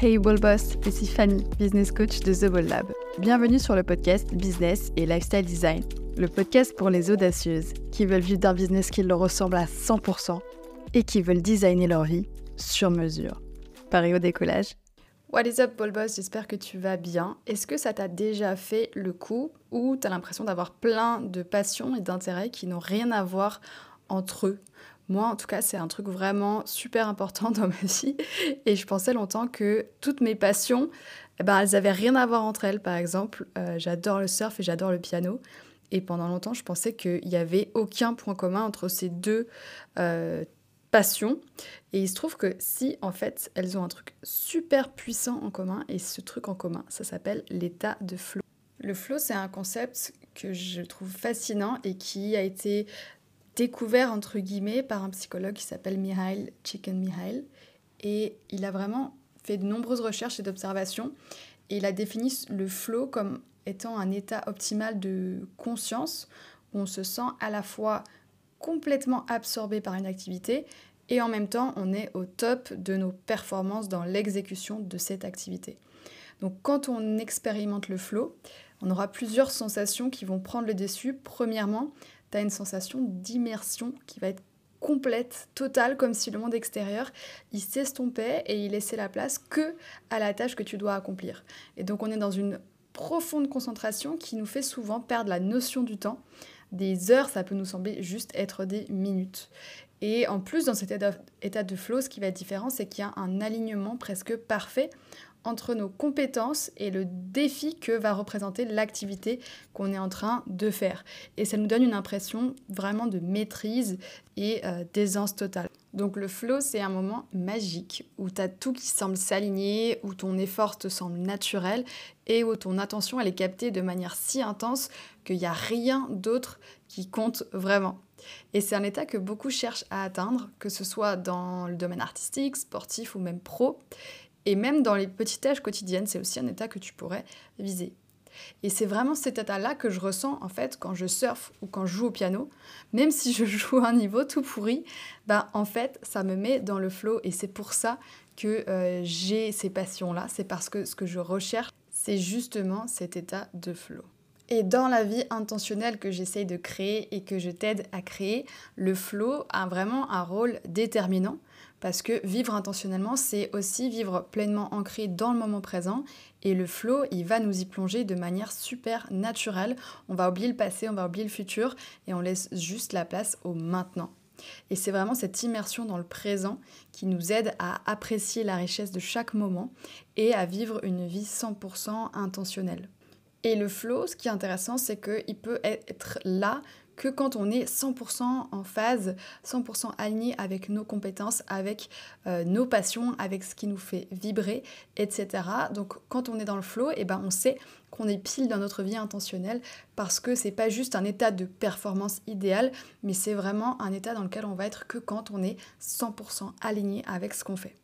Hey Ball Boss, ici Fanny, business coach de The Ball Lab. Bienvenue sur le podcast Business et Lifestyle Design, le podcast pour les audacieuses qui veulent vivre d'un business qui leur ressemble à 100% et qui veulent designer leur vie sur mesure. Paris au décollage What is up Ball Boss, j'espère que tu vas bien. Est-ce que ça t'a déjà fait le coup ou t'as l'impression d'avoir plein de passions et d'intérêts qui n'ont rien à voir entre eux moi, en tout cas, c'est un truc vraiment super important dans ma vie. Et je pensais longtemps que toutes mes passions, eh ben, elles n'avaient rien à voir entre elles. Par exemple, euh, j'adore le surf et j'adore le piano. Et pendant longtemps, je pensais qu'il n'y avait aucun point commun entre ces deux euh, passions. Et il se trouve que si, en fait, elles ont un truc super puissant en commun, et ce truc en commun, ça s'appelle l'état de flow. Le flow, c'est un concept que je trouve fascinant et qui a été découvert entre guillemets par un psychologue qui s'appelle Mihail Csikszentmihalyi et il a vraiment fait de nombreuses recherches et d'observations et il a défini le flow comme étant un état optimal de conscience où on se sent à la fois complètement absorbé par une activité et en même temps on est au top de nos performances dans l'exécution de cette activité. Donc quand on expérimente le flow, on aura plusieurs sensations qui vont prendre le dessus. Premièrement, tu as une sensation d'immersion qui va être complète, totale, comme si le monde extérieur, il s'estompait et il laissait la place que à la tâche que tu dois accomplir. Et donc on est dans une profonde concentration qui nous fait souvent perdre la notion du temps. Des heures, ça peut nous sembler juste être des minutes. Et en plus, dans cet état de flow, ce qui va être différent, c'est qu'il y a un alignement presque parfait entre nos compétences et le défi que va représenter l'activité qu'on est en train de faire. Et ça nous donne une impression vraiment de maîtrise et euh, d'aisance totale. Donc le flow, c'est un moment magique où tu as tout qui semble s'aligner, où ton effort te semble naturel et où ton attention elle est captée de manière si intense qu'il n'y a rien d'autre qui compte vraiment. Et c'est un état que beaucoup cherchent à atteindre, que ce soit dans le domaine artistique, sportif ou même pro. Et même dans les petites tâches quotidiennes, c'est aussi un état que tu pourrais viser. Et c'est vraiment cet état-là que je ressens en fait quand je surfe ou quand je joue au piano. Même si je joue à un niveau tout pourri, ben en fait ça me met dans le flow et c'est pour ça que euh, j'ai ces passions-là. C'est parce que ce que je recherche, c'est justement cet état de flow. Et dans la vie intentionnelle que j'essaye de créer et que je t'aide à créer, le flow a vraiment un rôle déterminant parce que vivre intentionnellement, c'est aussi vivre pleinement ancré dans le moment présent. Et le flow, il va nous y plonger de manière super naturelle. On va oublier le passé, on va oublier le futur et on laisse juste la place au maintenant. Et c'est vraiment cette immersion dans le présent qui nous aide à apprécier la richesse de chaque moment et à vivre une vie 100% intentionnelle. Et le flow, ce qui est intéressant, c'est qu'il peut être là que quand on est 100% en phase, 100% aligné avec nos compétences, avec euh, nos passions, avec ce qui nous fait vibrer, etc. Donc quand on est dans le flow, et eh ben on sait qu'on est pile dans notre vie intentionnelle parce que c'est pas juste un état de performance idéal, mais c'est vraiment un état dans lequel on va être que quand on est 100% aligné avec ce qu'on fait.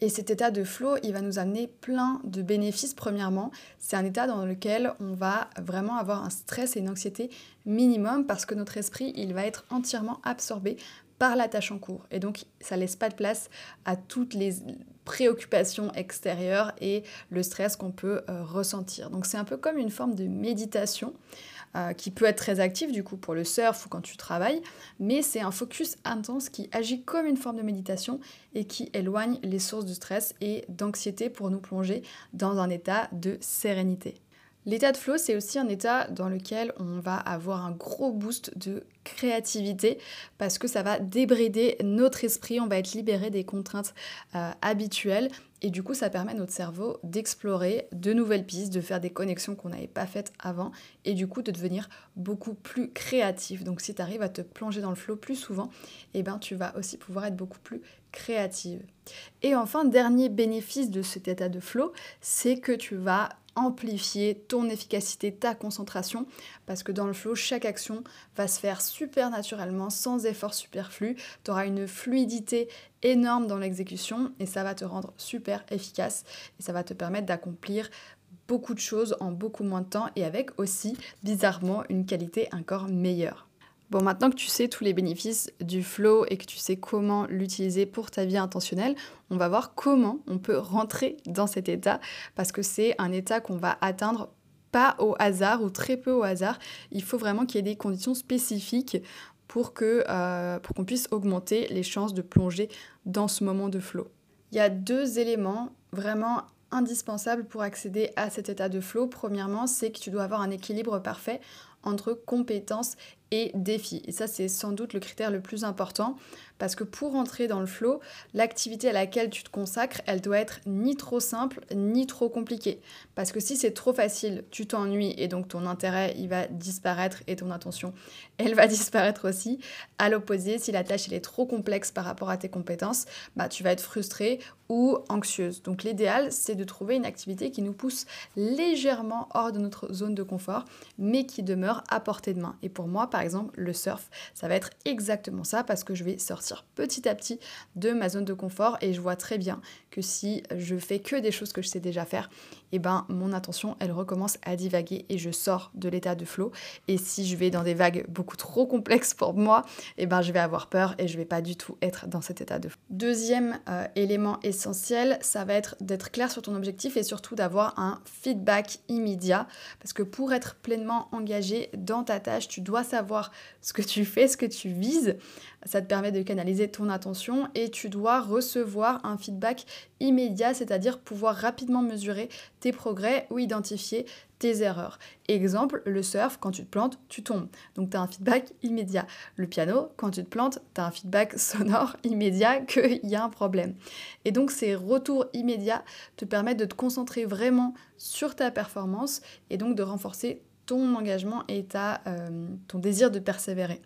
Et cet état de flow, il va nous amener plein de bénéfices. Premièrement, c'est un état dans lequel on va vraiment avoir un stress et une anxiété minimum parce que notre esprit, il va être entièrement absorbé par la tâche en cours. Et donc, ça laisse pas de place à toutes les préoccupations extérieures et le stress qu'on peut euh, ressentir. Donc, c'est un peu comme une forme de méditation. Euh, qui peut être très actif du coup pour le surf ou quand tu travailles, mais c'est un focus intense qui agit comme une forme de méditation et qui éloigne les sources de stress et d'anxiété pour nous plonger dans un état de sérénité. L'état de flow, c'est aussi un état dans lequel on va avoir un gros boost de créativité parce que ça va débrider notre esprit, on va être libéré des contraintes euh, habituelles et du coup ça permet à notre cerveau d'explorer de nouvelles pistes, de faire des connexions qu'on n'avait pas faites avant et du coup de devenir beaucoup plus créatif. Donc si tu arrives à te plonger dans le flow plus souvent, eh ben, tu vas aussi pouvoir être beaucoup plus créative. Et enfin, dernier bénéfice de cet état de flow, c'est que tu vas amplifier ton efficacité, ta concentration, parce que dans le flow, chaque action va se faire super naturellement, sans effort superflu. Tu auras une fluidité énorme dans l'exécution et ça va te rendre super efficace et ça va te permettre d'accomplir beaucoup de choses en beaucoup moins de temps et avec aussi, bizarrement, une qualité encore meilleure. Bon, maintenant que tu sais tous les bénéfices du flow et que tu sais comment l'utiliser pour ta vie intentionnelle, on va voir comment on peut rentrer dans cet état parce que c'est un état qu'on va atteindre pas au hasard ou très peu au hasard. Il faut vraiment qu'il y ait des conditions spécifiques pour euh, qu'on puisse augmenter les chances de plonger dans ce moment de flow. Il y a deux éléments vraiment indispensables pour accéder à cet état de flow. Premièrement, c'est que tu dois avoir un équilibre parfait entre compétences et défis. Et ça, c'est sans doute le critère le plus important parce que pour entrer dans le flow, l'activité à laquelle tu te consacres, elle doit être ni trop simple ni trop compliquée. Parce que si c'est trop facile, tu t'ennuies et donc ton intérêt, il va disparaître et ton attention, elle va disparaître aussi. À l'opposé, si la tâche elle est trop complexe par rapport à tes compétences, bah tu vas être frustré ou anxieuse. Donc l'idéal, c'est de trouver une activité qui nous pousse légèrement hors de notre zone de confort, mais qui demeure à portée de main. Et pour moi, par exemple, le surf, ça va être exactement ça parce que je vais sortir petit à petit de ma zone de confort et je vois très bien que si je fais que des choses que je sais déjà faire, eh ben mon attention elle recommence à divaguer et je sors de l'état de flow. Et si je vais dans des vagues beaucoup trop complexes pour moi, eh ben je vais avoir peur et je vais pas du tout être dans cet état de flow. Deuxième euh, élément essentiel, ça va être d'être clair sur ton objectif et surtout d'avoir un feedback immédiat parce que pour être pleinement engagé dans ta tâche, tu dois savoir ce que tu fais, ce que tu vises. Ça te permet de canaliser ton attention et tu dois recevoir un feedback immédiat, c'est-à-dire pouvoir rapidement mesurer tes progrès ou identifier tes erreurs. Exemple, le surf, quand tu te plantes, tu tombes. Donc tu as un feedback immédiat. Le piano, quand tu te plantes, tu as un feedback sonore immédiat qu'il y a un problème. Et donc ces retours immédiats te permettent de te concentrer vraiment sur ta performance et donc de renforcer ton engagement et ta, euh, ton désir de persévérer.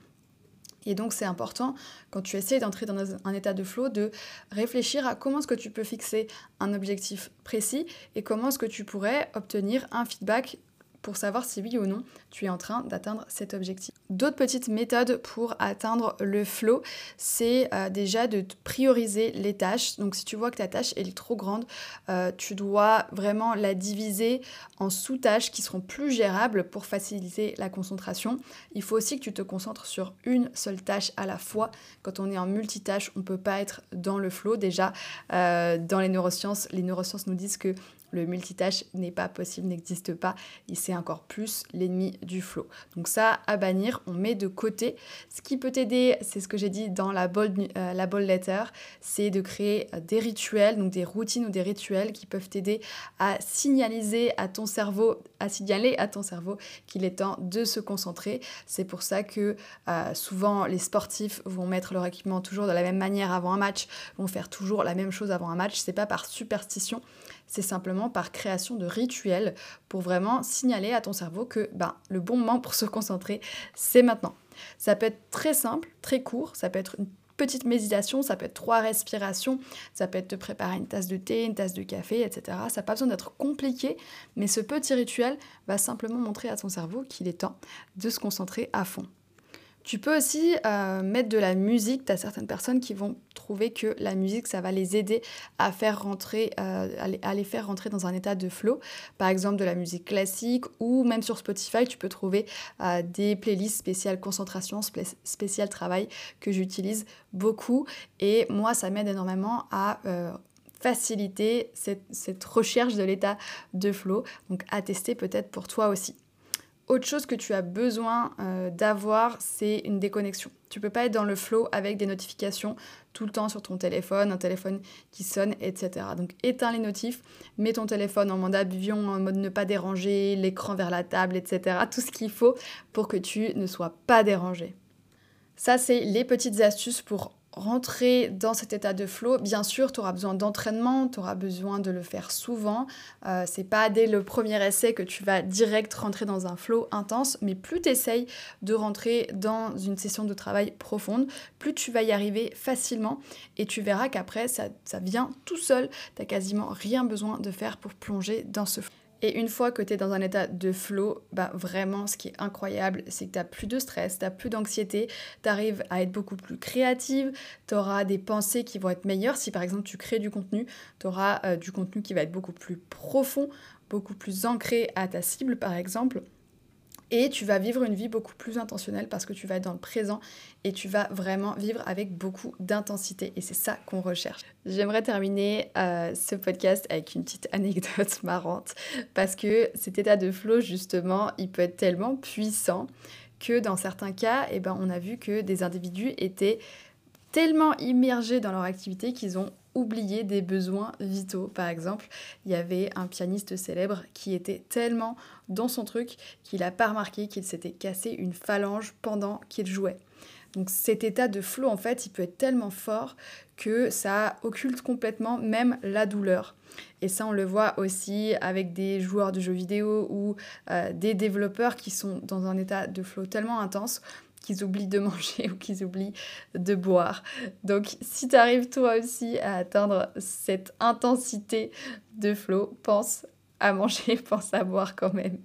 Et donc c'est important quand tu essaies d'entrer dans un état de flow de réfléchir à comment est-ce que tu peux fixer un objectif précis et comment est-ce que tu pourrais obtenir un feedback pour savoir si oui ou non tu es en train d'atteindre cet objectif. D'autres petites méthodes pour atteindre le flow, c'est euh, déjà de prioriser les tâches. Donc si tu vois que ta tâche est trop grande, euh, tu dois vraiment la diviser en sous-tâches qui seront plus gérables pour faciliter la concentration. Il faut aussi que tu te concentres sur une seule tâche à la fois. Quand on est en multitâche, on ne peut pas être dans le flow. Déjà, euh, dans les neurosciences, les neurosciences nous disent que le multitâche n'est pas possible, n'existe pas, et c'est encore plus l'ennemi du flow. Donc ça, à bannir, on met de côté. Ce qui peut t'aider, c'est ce que j'ai dit dans la bold, euh, la bold letter, c'est de créer euh, des rituels, donc des routines ou des rituels qui peuvent t'aider à signaliser à ton cerveau, à signaler à ton cerveau qu'il est temps de se concentrer. C'est pour ça que euh, souvent les sportifs vont mettre leur équipement toujours de la même manière avant un match, vont faire toujours la même chose avant un match. C'est pas par superstition, c'est simplement par création de rituels pour vraiment signaler à ton cerveau que ben, le bon moment pour se concentrer, c'est maintenant. Ça peut être très simple, très court, ça peut être une petite méditation, ça peut être trois respirations, ça peut être te préparer une tasse de thé, une tasse de café, etc. Ça n'a pas besoin d'être compliqué, mais ce petit rituel va simplement montrer à ton cerveau qu'il est temps de se concentrer à fond. Tu peux aussi euh, mettre de la musique. Tu as certaines personnes qui vont trouver que la musique, ça va les aider à, faire rentrer, euh, à, les, faire rentrer dans un état de flow. Par exemple, de la musique classique ou même sur Spotify, tu peux trouver euh, des playlists spéciales concentration, spéciales travail que j'utilise beaucoup. Et moi, ça m'aide énormément à faciliter cette, cette recherche de l'état de flow. Donc, à tester peut-être pour toi aussi. Autre chose que tu as besoin euh, d'avoir, c'est une déconnexion. Tu peux pas être dans le flow avec des notifications tout le temps sur ton téléphone, un téléphone qui sonne, etc. Donc éteins les notifs, mets ton téléphone en mode avion, en mode ne pas déranger, l'écran vers la table, etc. Tout ce qu'il faut pour que tu ne sois pas dérangé. Ça, c'est les petites astuces pour rentrer dans cet état de flow, bien sûr, tu auras besoin d'entraînement, tu auras besoin de le faire souvent. Euh, c'est pas dès le premier essai que tu vas direct rentrer dans un flow intense, mais plus tu essayes de rentrer dans une session de travail profonde, plus tu vas y arriver facilement et tu verras qu'après, ça, ça vient tout seul. Tu quasiment rien besoin de faire pour plonger dans ce flow. Et une fois que tu es dans un état de flow, bah vraiment, ce qui est incroyable, c'est que tu n'as plus de stress, tu n'as plus d'anxiété, tu arrives à être beaucoup plus créative, tu auras des pensées qui vont être meilleures. Si par exemple tu crées du contenu, tu auras euh, du contenu qui va être beaucoup plus profond, beaucoup plus ancré à ta cible par exemple. Et tu vas vivre une vie beaucoup plus intentionnelle parce que tu vas être dans le présent et tu vas vraiment vivre avec beaucoup d'intensité et c'est ça qu'on recherche. J'aimerais terminer euh, ce podcast avec une petite anecdote marrante parce que cet état de flow justement il peut être tellement puissant que dans certains cas eh ben, on a vu que des individus étaient tellement immergés dans leur activité qu'ils ont oublié des besoins vitaux. Par exemple, il y avait un pianiste célèbre qui était tellement dans son truc qu'il n'a pas remarqué qu'il s'était cassé une phalange pendant qu'il jouait. Donc cet état de flow, en fait, il peut être tellement fort que ça occulte complètement même la douleur. Et ça, on le voit aussi avec des joueurs de jeux vidéo ou euh, des développeurs qui sont dans un état de flow tellement intense qu'ils oublient de manger ou qu'ils oublient de boire. Donc si tu arrives toi aussi à atteindre cette intensité de flow, pense à manger, pense à boire quand même.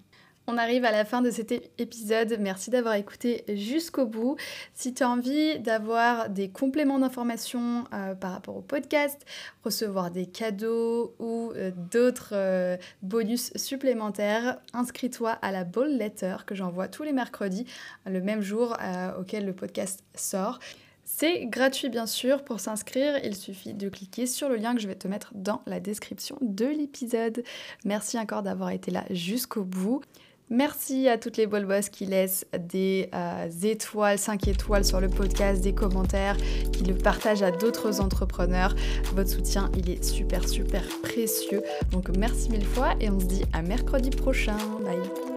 On arrive à la fin de cet épisode. Merci d'avoir écouté jusqu'au bout. Si tu as envie d'avoir des compléments d'informations euh, par rapport au podcast, recevoir des cadeaux ou euh, d'autres euh, bonus supplémentaires, inscris-toi à la Ball Letter que j'envoie tous les mercredis, le même jour auquel le podcast sort. C'est gratuit bien sûr. Pour s'inscrire, il suffit de cliquer sur le lien que je vais te mettre dans la description de l'épisode. Merci encore d'avoir été là jusqu'au bout. Merci à toutes les bol boss qui laissent des euh, étoiles, 5 étoiles sur le podcast, des commentaires, qui le partagent à d'autres entrepreneurs. Votre soutien, il est super, super précieux. Donc merci mille fois et on se dit à mercredi prochain. Bye